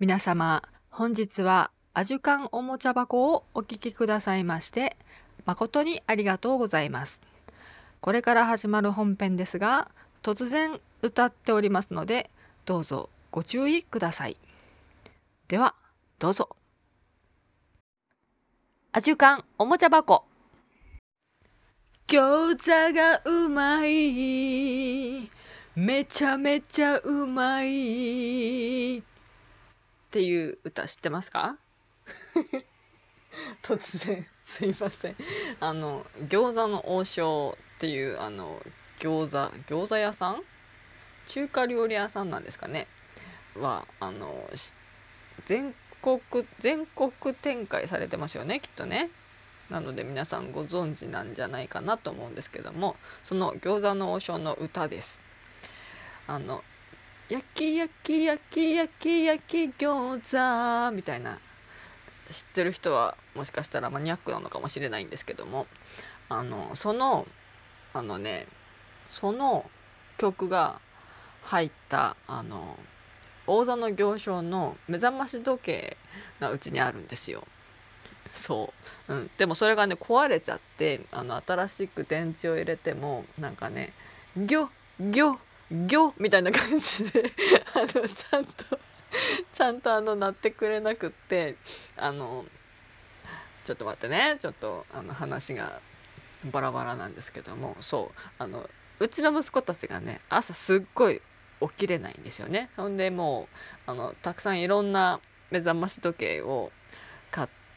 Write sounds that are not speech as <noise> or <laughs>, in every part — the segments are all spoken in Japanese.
皆様、本日はアジュカンおもちゃ箱をお聞きくださいまして、誠にありがとうございます。これから始まる本編ですが、突然歌っておりますので、どうぞご注意ください。では、どうぞ。アジュカンおもちゃ箱。餃子がうまい。めちゃめちゃうまい。っていう歌知ってますか？<laughs> 突然すいません。あの餃子の王将っていうあの餃子餃子屋さん？中華料理屋さんなんですかね？はあの全国全国展開されてますよねきっとね。なので皆さんご存知なんじゃないかなと思うんですけどもその餃子の王将の歌です。あの焼き焼き焼き焼き焼き餃子みたいな知ってる人はもしかしたらマニアックなのかもしれないんですけどもあのそのあのねその曲が入ったあの王座の行商の目覚まし時計がうちにあるんですよ。そう、うん、でもそれがね壊れちゃってあの新しく電池を入れてもなんかね「ギョギョギョ」みたいな感じで <laughs> あのちゃんとちゃんとあの鳴ってくれなくってあのちょっと待ってね。ちょっとあの話がバラバラなんですけども。そう。あのうちの息子たちがね朝すっごい起きれないんですよね。ほんでもうあのたくさんいろんな目覚まし時計を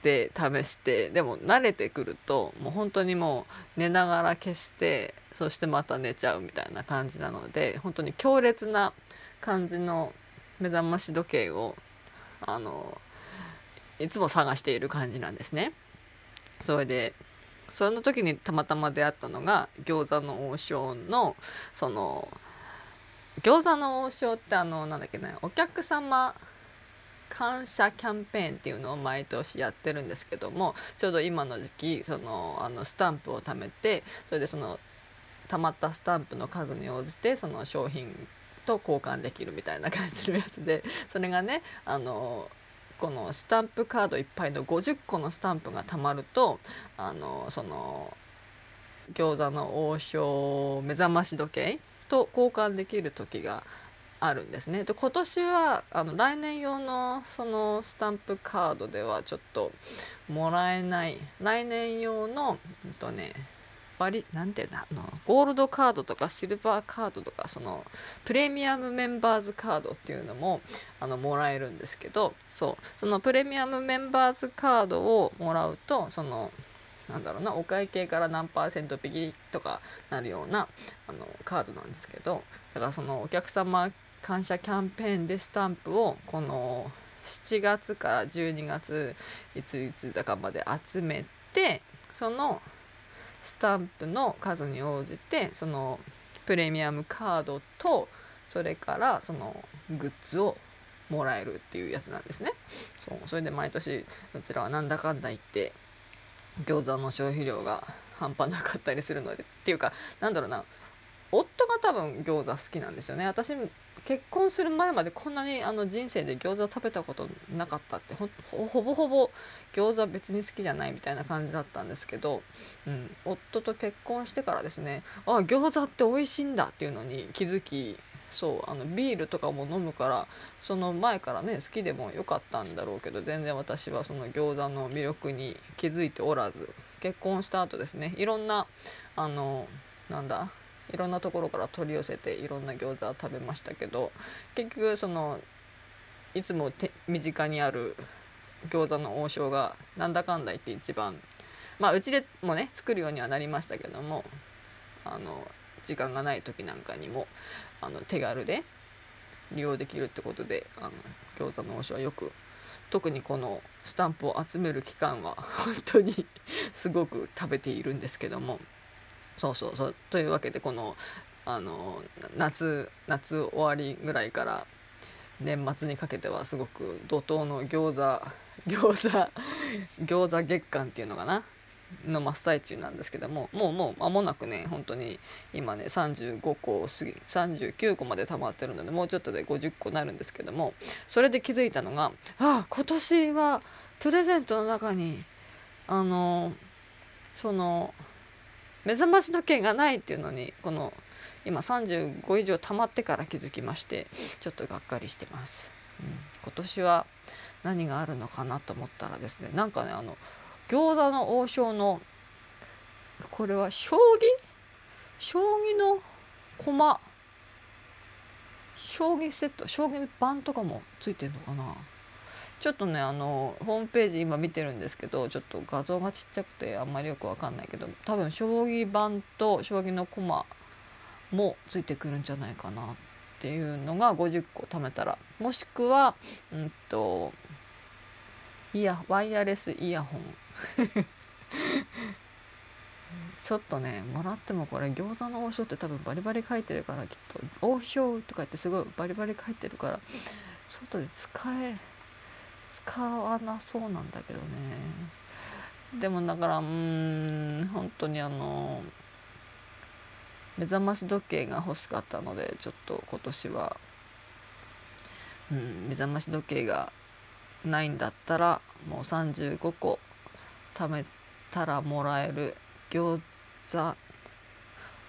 買って試してでも慣れてくるともう本当にもう寝ながら消してそしてまた寝ちゃうみたいな感じなので本当に強烈な感じの目覚まし時計をあのいつも探している感じなんですね。それでその時にたまたま出会ったのが餃子の王将のその餃子の王将ってあのなんだっけねお客様感謝キャンペーンっていうのを毎年やってるんですけどもちょうど今の時期そのあのスタンプを貯めてそれでその貯まったスタンプの数に応じてその商品と交換できるみたいな感じのやつでそれがねあのこのスタンプカードいっぱいの50個のスタンプがたまるとあのその餃子の王将目覚まし時計と交換できる時があるんですね。で今年はあの来年用のそのスタンプカードではちょっともらえない来年用の、うんとね、バリなんていうんだあのゴールドカードとかシルバーカードとかそのプレミアムメンバーズカードっていうのもあのもらえるんですけどそうそのプレミアムメンバーズカードをもらうとそのなんだろうなお会計から何パーセント引きとかなるようなあのカードなんですけどだからそのお客様感謝キャンペーンでスタンプをこの7月から12月いついつだかまで集めてそのスタンプの数に応じてそのプレミアムカードとそれからそのグッズをもらえるっていうやつなんですね。そうそれで毎年こちらはなんだかんだ言って餃子の消費量が半端なかったりするのでっていうかなんだろうな夫が多分餃子好きなんですよね私結婚する前までこんなにあの人生で餃子食べたことなかったってほほぼほぼ餃子別に好きじゃないみたいな感じだったんですけど、うん、夫と結婚してからですねあ餃子って美味しいんだっていうのに気づきそうあのビールとかも飲むからその前からね好きでもよかったんだろうけど全然私はその餃子の魅力に気づいておらず結婚した後ですねいろんなあのなんだいろんなところから取り寄せていろんな餃子食べましたけど結局そのいつも身近にある餃子の王将がなんだかんだ言って一番まあうちでもね作るようにはなりましたけどもあの時間がない時なんかにもあの手軽で利用できるってことであの餃子の王将はよく特にこのスタンプを集める期間は本当にすごく食べているんですけどもそうそうそう。というわけでこのあの夏夏終わりぐらいから年末にかけてはすごく怒涛の餃子餃子餃子月間っていうのかな？の真っ最中なんですけどももうもう間もなくね本当に今ね35個過ぎ39個まで溜まってるのでもうちょっとで50個になるんですけどもそれで気づいたのがあ今年はプレゼントの中にあのその目覚まし時計がないっていうのにこの今35以上溜まってから気づきましてちょっとがっかりしてます。うん、今年は何があるのかなと思ったらですねなんかねあの餃子の王将のこれは将棋？将棋の駒？将棋セット？将棋盤とかもついてんのかな？ちょっとねあのホームページ今見てるんですけどちょっと画像がちっちゃくてあんまりよくわかんないけど多分将棋盤と将棋の駒もついてくるんじゃないかなっていうのが50個貯めたら。もしくはうんとイヤワイヤレスイヤホン。<laughs> ちょっとねもらってもこれ餃子の王将って多分バリバリ書いてるからきっと「王将」とか言ってすごいバリバリ書いてるから外で使え。使わなそうなんだけどね。でもだからうん本当にあの目覚まし時計が欲しかったのでちょっと今年は、うん、目覚まし時計がないんだったらもう35個貯めたらもらえる餃子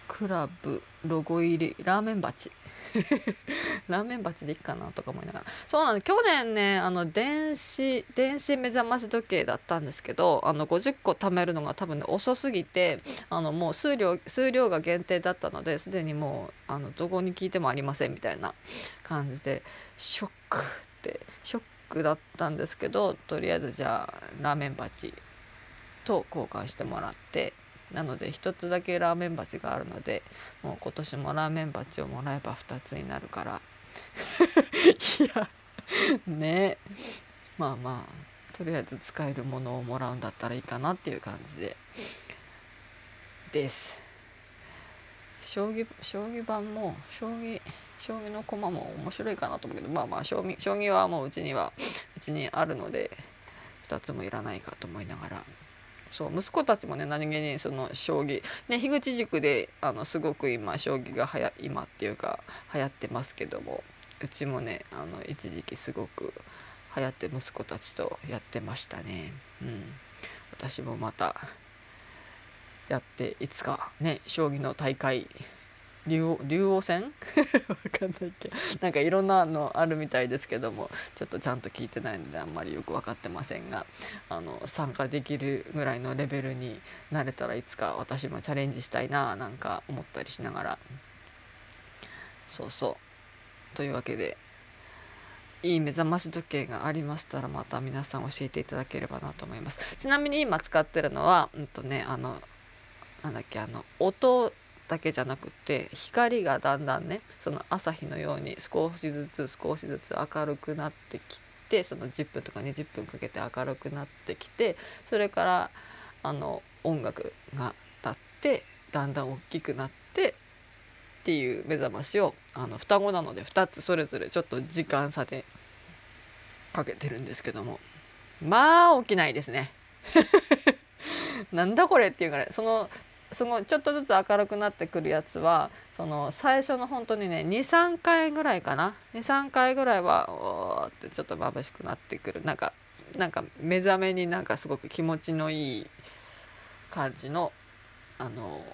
クラブロゴ入りラーメン鉢。<laughs> ラーメン鉢でいいかなとか思いながら。そうなんで去年ねあの電子電子目覚まし時計だったんですけどあの50個貯めるのが多分ね遅すぎてあのもう数量数量が限定だったのですでにもうあのどこに聞いてもありませんみたいな感じでショックってショックだったんですけどとりあえずじゃあラーメン鉢と交換してもらってなので1つだけラーメン鉢があるのでもう今年もラーメン鉢をもらえば2つになるから。<laughs> いやね。まあまあとりあえず使えるものをもらうんだったらいいかなっていう感じで。です。将棋将棋盤も将棋将棋の駒も面白いかなと思うけどまあまあ将棋将棋はもううちにはうちにあるので2つもいらないかと思いながら。そう息子たちもね何気にその将棋ね樋口塾であのすごく今将棋がはや今っていうか流行ってますけどもうちもねあの一時期すごく流行って息子たちとやってましたね。うん、私もまたやっていつかね将棋の大会竜王竜王戦？<laughs> わかんないけど。なんかいろんなのあるみたいですけどもちょっとちゃんと聞いてないのであんまりよく分かってませんがあの参加できるぐらいのレベルになれたらいつか私もチャレンジしたいななんか思ったりしながら。そうそう。というわけでいい目覚まし時計がありましたらまた皆さん教えていただければなと思います。ちなみに今使ってるのはうんとねあのなんだっけあの音だけじゃなくて光がだんだんねその朝日のように少しずつ少しずつ明るくなってきてその10分とか20分かけて明るくなってきてそれからあの音楽が立ってだんだん大きくなってっていう目覚ましをあの双子なので2つそれぞれちょっと時間差でかけてるんですけどもまあ起きないですね。<laughs> なんだこれっていうかねそのそのちょっとずつ明るくなってくるやつはその最初の本当にね23回ぐらいかな。23回ぐらいはおーってちょっと眩しくなってくる。なんかなんか目覚めになんかすごく気持ちのいい感じのあの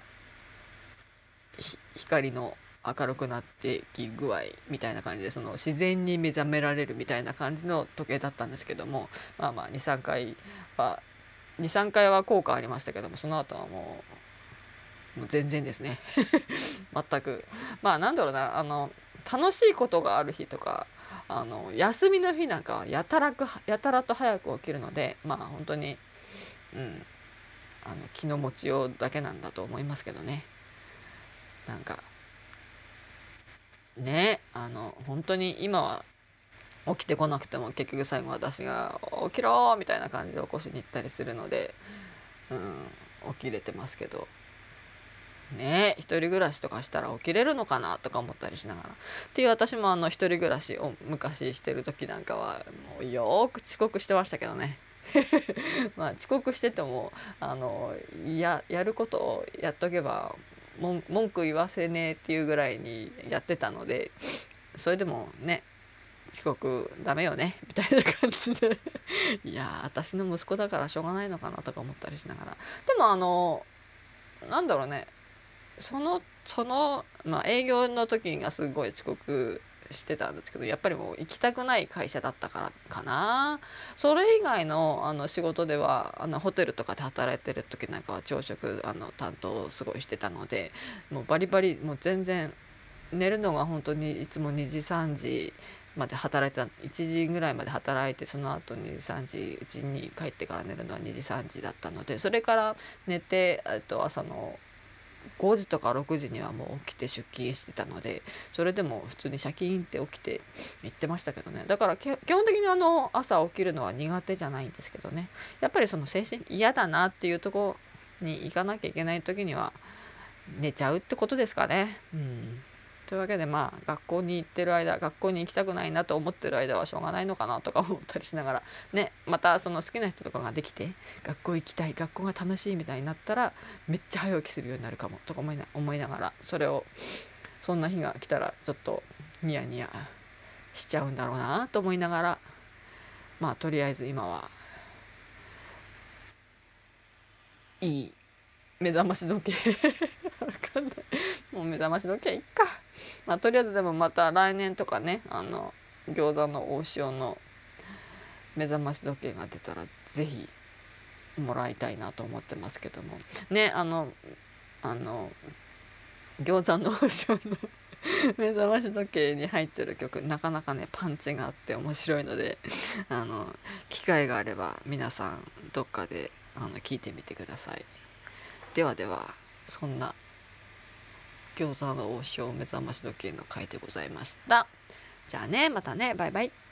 光の明るくなってき具合みたいな感じでその自然に目覚められるみたいな感じの時計だったんですけどもまあまあ23回は23回は効果ありましたけどもその後はもうもう全然ですね。<laughs> 全く。まあなんだろうな。あの楽しいことがある日とかあの休みの日なんかはやたらくやたらと早く起きるのでまあ本当にうん。あの気の持ちようだけなんだと思いますけどね。なんかねあの本当に今は起きてこなくても結局最後私が「起きろ!」みたいな感じで起こしに行ったりするので、うん、起きれてますけど。ね一人暮らしとかしたら起きれるのかなとか思ったりしながら。っていう私もあの一人暮らしを昔してる時なんかはもうよく遅刻してましたけどね。<laughs> まあ遅刻しててもあのややることをやっとけば文句言わせねえっていうぐらいにやってたのでそれでもね遅刻ダメよねみたいな感じで。<laughs> いや私の息子だからしょうがないのかなとか思ったりしながら。でもあのなんだろうね。そのその、まあ、営業の時がすごい遅刻してたんですけどやっぱりもう行きたくない会社だったからかな。それ以外のあの仕事ではあのホテルとかで働いてる時なんかは朝食あの担当をすごいしてたのでもうバリバリもう全然寝るのが本当にいつも2時3時まで働いてた1時ぐらいまで働いてその後2時3時うちに帰ってから寝るのは2時3時だったのでそれから寝てと朝の5時とか6時にはもう起きて出勤してたのでそれでも普通にシャキーンって起きて行ってましたけどね。だから基本的にあの朝起きるのは苦手じゃないんですけどね。やっぱりその精神嫌だなっていうとこに行かなきゃいけない時には寝ちゃうってことですかね。うん。というわけでまあ学校に行ってる間学校に行きたくないなと思ってる間はしょうがないのかなとか思ったりしながらねまたその好きな人とかができて学校行きたい学校が楽しいみたいになったらめっちゃ早起きするようになるかもとか思いな思いながらそれをそんな日が来たらちょっとニヤニヤしちゃうんだろうなと思いながらまあとりあえず今はいい目覚まし時計。<laughs> わかんない。もう目覚まし時計いっか。まあとりあえずでもまた来年とかねあの餃子の王将の目覚まし時計が出たら是非もらいたいなと思ってますけども。ねあのあの餃子の王将の <laughs> 目覚まし時計に入ってる曲なかなかねパンチがあって面白いのであの機会があれば皆さんどっかであの聞いてみてください。ではではそんな餃子の王将目覚まし時計の回でございました。じゃあねまたねバイバイ。